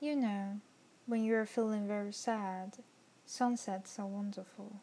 You know, when you are feeling very sad, sunsets are wonderful.